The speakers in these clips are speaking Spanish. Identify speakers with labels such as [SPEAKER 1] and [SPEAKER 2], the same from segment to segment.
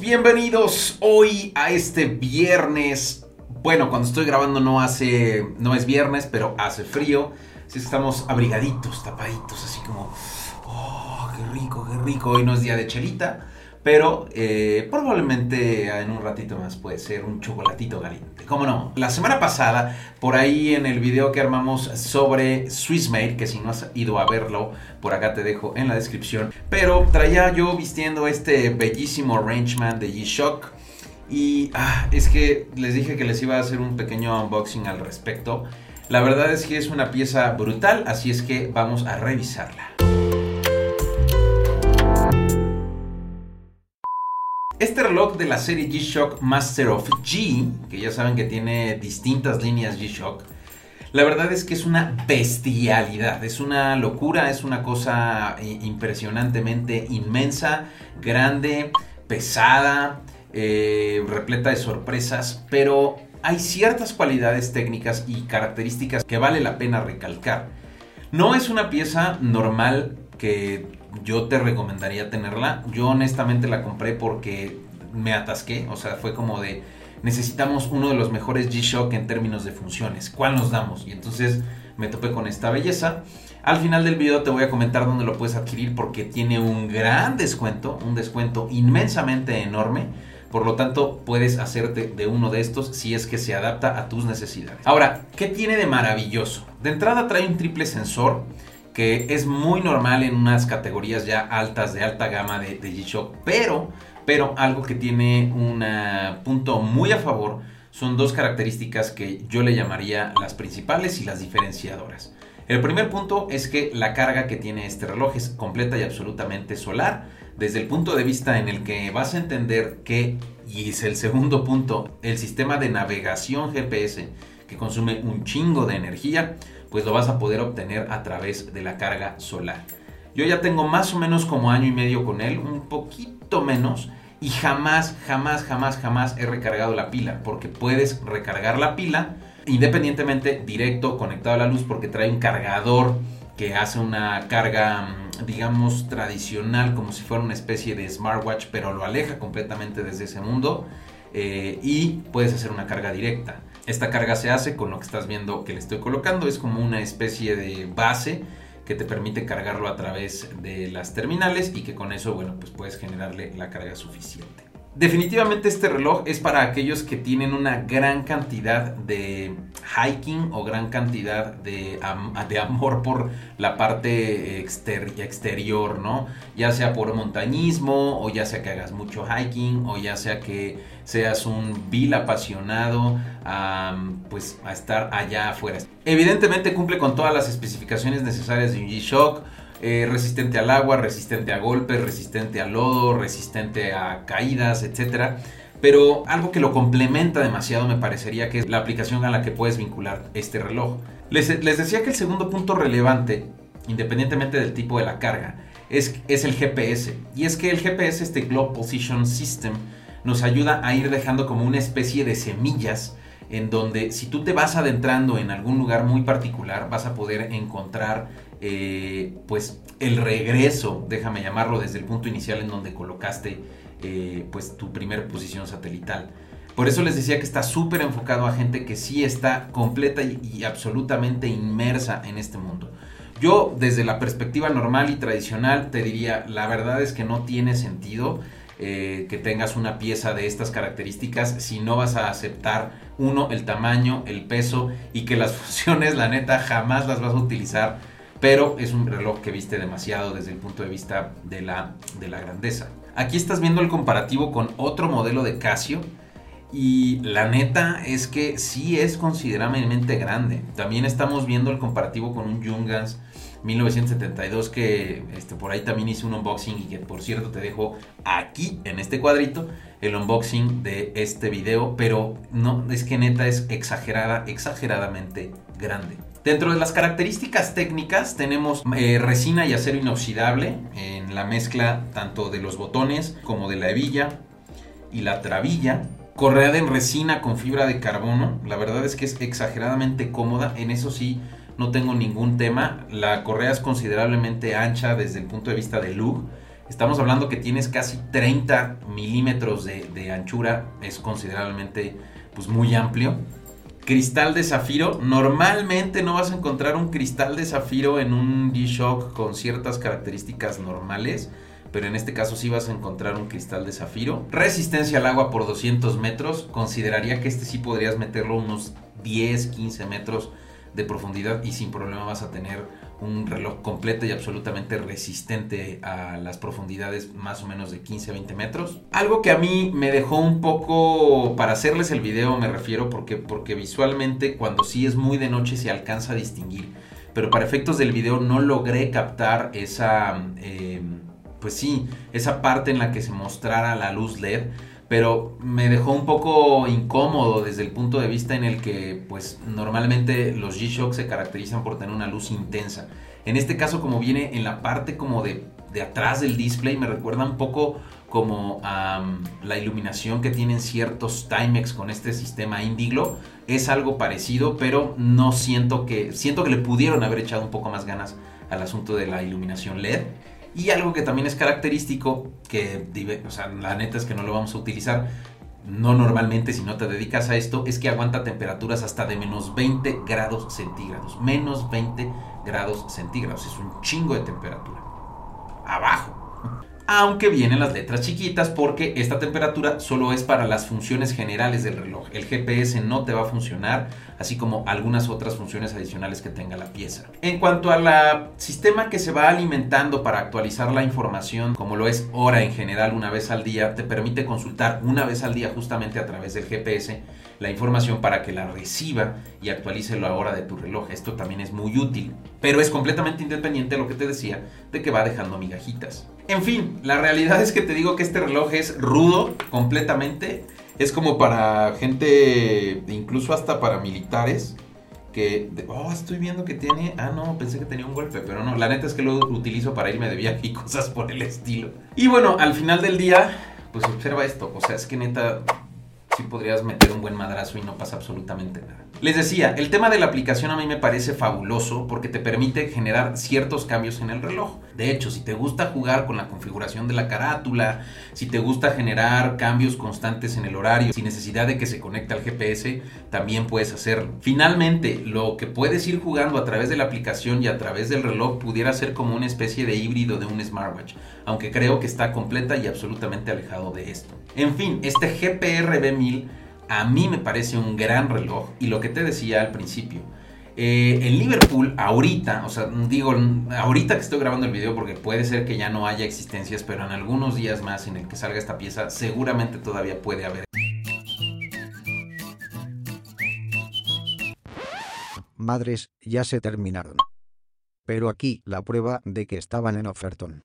[SPEAKER 1] Bienvenidos hoy a este viernes. Bueno, cuando estoy grabando no hace, no es viernes, pero hace frío. Así estamos abrigaditos, tapaditos, así como, oh, qué rico, qué rico. Hoy no es día de chelita, pero eh, probablemente en un ratito más puede ser un chocolatito caliente. ¿Cómo no? La semana pasada, por ahí en el video que armamos sobre Swissmade, que si no has ido a verlo, por acá te dejo en la descripción. Pero traía yo vistiendo este bellísimo Rangeman de G-Shock. Y ah, es que les dije que les iba a hacer un pequeño unboxing al respecto. La verdad es que es una pieza brutal, así es que vamos a revisarla. Este reloj de la serie G-Shock Master of G, que ya saben que tiene distintas líneas G-Shock, la verdad es que es una bestialidad, es una locura, es una cosa eh, impresionantemente inmensa, grande, pesada, eh, repleta de sorpresas, pero hay ciertas cualidades técnicas y características que vale la pena recalcar. No es una pieza normal que yo te recomendaría tenerla. Yo honestamente la compré porque me atasqué, o sea, fue como de necesitamos uno de los mejores G-Shock en términos de funciones. ¿Cuál nos damos? Y entonces me topé con esta belleza. Al final del video te voy a comentar dónde lo puedes adquirir porque tiene un gran descuento, un descuento inmensamente enorme por lo tanto, puedes hacerte de uno de estos si es que se adapta a tus necesidades. Ahora, ¿qué tiene de maravilloso? De entrada trae un triple sensor que es muy normal en unas categorías ya altas de alta gama de, G-Shock, pero, pero algo que tiene un punto muy a favor son dos características que yo le llamaría las principales y las diferenciadoras. El primer punto es que la carga que tiene este reloj es completa y absolutamente solar desde el punto de vista en el que vas a entender que, y es el segundo punto, el sistema de navegación GPS consume un chingo de energía, pues lo vas a poder obtener a través de la carga solar. Yo ya tengo más o menos como año y medio con él, un poquito menos, y jamás, jamás, jamás, jamás he recargado la pila, porque puedes recargar la pila independientemente directo conectado a la luz porque trae un cargador que hace una carga digamos, tradicional, como si fuera una especie de smartwatch, pero lo aleja completamente desde ese mundo. Eh, y puedes hacer una carga directa. Esta carga se hace con lo que estás viendo que le estoy colocando, es como una especie de base que te permite cargarlo a través de las terminales y que con eso, bueno, pues puedes generarle la carga suficiente. Definitivamente este reloj es para aquellos que tienen una gran cantidad de hiking o gran cantidad de, de amor por la parte exterior, ¿no? Ya sea por montañismo o ya sea que hagas mucho hiking o ya sea que seas un vil apasionado pues a estar allá afuera. Evidentemente cumple con todas las especificaciones necesarias de un G-Shock eh, resistente al agua, resistente a golpes, resistente al lodo, resistente a caídas, etc. Pero algo que lo complementa demasiado me parecería que es la aplicación a la que puedes vincular este reloj. Les, decía que el segundo punto relevante, independientemente del tipo de la carga, es, es el GPS. Y es que el GPS, este Global Position System, nos ayuda a ir dejando como una especie de semillas en donde si tú te vas adentrando en algún lugar muy particular vas a poder encontrar eh, pues el regreso, déjame llamarlo, desde el punto inicial en donde colocaste eh, pues tu primer posición satelital. Por eso les decía que está súper enfocado a gente que sí está completa y, absolutamente inmersa en este mundo. Yo desde la perspectiva normal y tradicional te diría, la verdad es que no tiene sentido eh, que tengas una pieza de estas características si no vas a aceptar uno, el tamaño, el peso y que las funciones, la neta, jamás las vas a utilizar pero es un reloj que viste demasiado desde el punto de vista de la, de la grandeza. Aquí estás viendo el comparativo con otro modelo de Casio y la neta es que sí es considerablemente grande. También estamos viendo el comparativo con un Jungans 1972 que este, por ahí también hice un unboxing y que por cierto te dejo aquí en este cuadrito el unboxing de este video, pero no, es que neta es exagerada, exageradamente grande. Dentro de las características técnicas tenemos eh, resina y acero inoxidable en la mezcla tanto de los botones como de la hebilla y la trabilla. Correa en resina con fibra de carbono. La verdad es que es exageradamente cómoda. En eso sí no tengo ningún tema. La correa es considerablemente ancha desde el punto de vista de look. Estamos hablando que tienes casi 30 milímetros de, anchura, es considerablemente pues, muy amplio. Cristal de zafiro, normalmente no vas a encontrar un cristal de zafiro en un G-Shock con ciertas características normales, pero en este caso sí vas a encontrar un cristal de zafiro. Resistencia al agua por 200 metros, consideraría que este sí podrías meterlo unos 10, 15 metros de profundidad y sin problema vas a tener un reloj completo y absolutamente resistente a las profundidades más o menos de 15 a 20 metros. Algo que a mí me dejó un poco, para hacerles el video me refiero, porque, porque visualmente cuando sí es muy de noche se alcanza a distinguir, pero para efectos del video no logré captar esa, eh, pues sí, esa parte en la que se mostrara la luz LED pero me dejó un poco incómodo desde el punto de vista en el que pues normalmente los G-Shock se caracterizan por tener una luz intensa. En este caso como viene en la parte como de, atrás del display me recuerda un poco como a la iluminación que tienen ciertos Timex con este sistema Indiglo. Es algo parecido, pero no siento que siento que le pudieron haber echado un poco más ganas al asunto de la iluminación LED. Y algo que también es característico, que o sea, la neta es que no lo vamos a utilizar, no normalmente si no te dedicas a esto, es que aguanta temperaturas hasta de menos 20 grados centígrados. Menos 20 grados centígrados. Es un chingo de temperatura. Abajo aunque vienen las letras chiquitas porque esta temperatura solo es para las funciones generales del reloj. El GPS no te va a funcionar, así como algunas otras funciones adicionales que tenga la pieza. En cuanto al sistema que se va alimentando para actualizar la información, como lo es hora en general una vez al día, te permite consultar una vez al día justamente a través del GPS la información para que la reciba y actualice la hora de tu reloj. Esto también es muy útil, pero es completamente independiente de lo que te decía de que va dejando migajitas. En fin, la realidad es que te digo que este reloj es rudo completamente. Es como para gente, incluso hasta para militares, que, oh, estoy viendo que tiene, ah, no, pensé que tenía un golpe, pero no, la neta es que lo utilizo para irme de viaje y cosas por el estilo. Y bueno, al final del día, pues observa esto, o sea, es que neta, sí podrías meter un buen madrazo y no pasa absolutamente nada. Les decía, el tema de la aplicación a mí me parece fabuloso porque te permite generar ciertos cambios en el reloj. De hecho, si te gusta jugar con la configuración de la carátula, si te gusta generar cambios constantes en el horario, sin necesidad de que se conecte al GPS, también puedes hacerlo. Finalmente, lo que puedes ir jugando a través de la aplicación y a través del reloj pudiera ser como una especie de híbrido de un smartwatch, aunque creo que está completa y absolutamente alejado de esto. En fin, este GPR B1000 a mí me parece un gran reloj y lo que te decía al principio, eh, en Liverpool, ahorita, o sea, digo, ahorita que estoy grabando el video porque puede ser que ya no haya existencias, pero en algunos días más en el que salga esta pieza, seguramente todavía puede haber.
[SPEAKER 2] Madres, ya se terminaron. Pero aquí la prueba de que estaban en ofertón.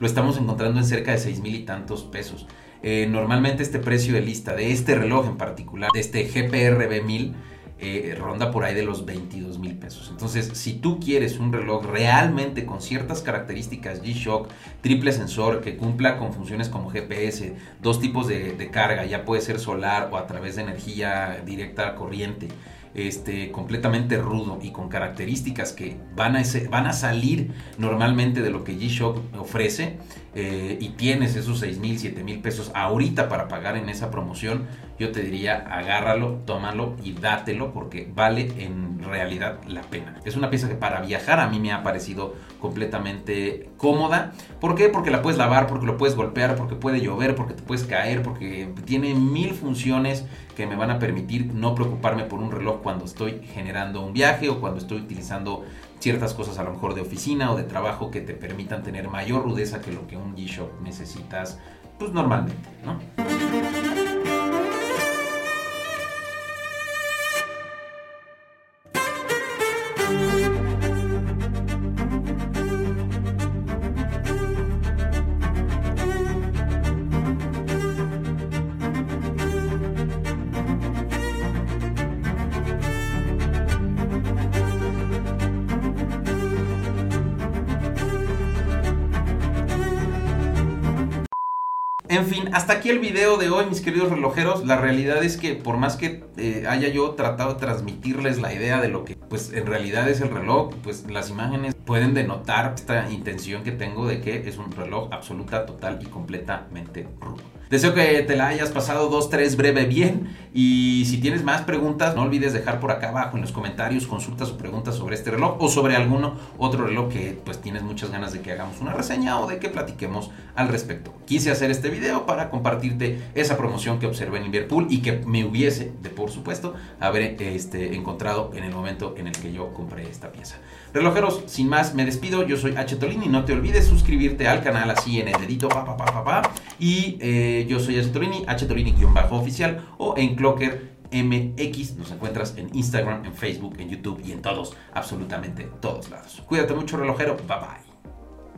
[SPEAKER 1] Lo estamos encontrando en cerca de seis mil y tantos pesos. Eh, normalmente este precio de lista de este reloj en particular, de este GPR B1000, eh, ronda por ahí de los 22 mil pesos. Entonces, si tú quieres un reloj realmente con ciertas características G-Shock, triple sensor, que cumpla con funciones como GPS, dos tipos de, de carga, ya puede ser solar o a través de energía directa corriente, este, completamente rudo y con características que van a, van a salir normalmente de lo que G-Shock ofrece eh, y tienes esos 6 mil, 7 mil pesos ahorita para pagar en esa promoción, yo te diría agárralo, tómalo y dátelo porque vale en realidad la pena. Es una pieza que para viajar a mí me ha parecido completamente cómoda. ¿Por qué? Porque la puedes lavar, porque lo puedes golpear, porque puede llover, porque te puedes caer, porque tiene mil funciones que me van a permitir no preocuparme por un reloj cuando estoy generando un viaje o cuando estoy utilizando ciertas cosas a lo mejor de oficina o de trabajo que te permitan tener mayor rudeza que lo que un G-Shock necesitas pues normalmente, ¿no? En fin, hasta aquí el video de hoy, mis queridos relojeros. La realidad es que por más que eh, haya yo tratado de transmitirles la idea de lo que pues en realidad es el reloj, pues las imágenes pueden denotar esta intención que tengo de que es un reloj absoluta, total y completamente rudo. Deseo que te la hayas pasado dos, tres breve bien y si tienes más preguntas no olvides dejar por acá abajo en los comentarios consultas o preguntas sobre este reloj o sobre alguno otro reloj que pues tienes muchas ganas de que hagamos una reseña o de que platiquemos al respecto. Quise hacer este video para compartirte esa promoción que observé en Liverpool y que me hubiese, de por supuesto, haber este, encontrado en el momento en el que yo compré esta pieza. Relojeros, sin más, me despido. Yo soy H. Tolini. No te olvides suscribirte al canal así en el dedito, pa, Y eh, yo soy H. Tolini, H. Tolini-oficial o en Clocker MX. Nos encuentras en Instagram, en Facebook, en YouTube y en todos, absolutamente todos lados. Cuídate mucho, relojero. Bye bye.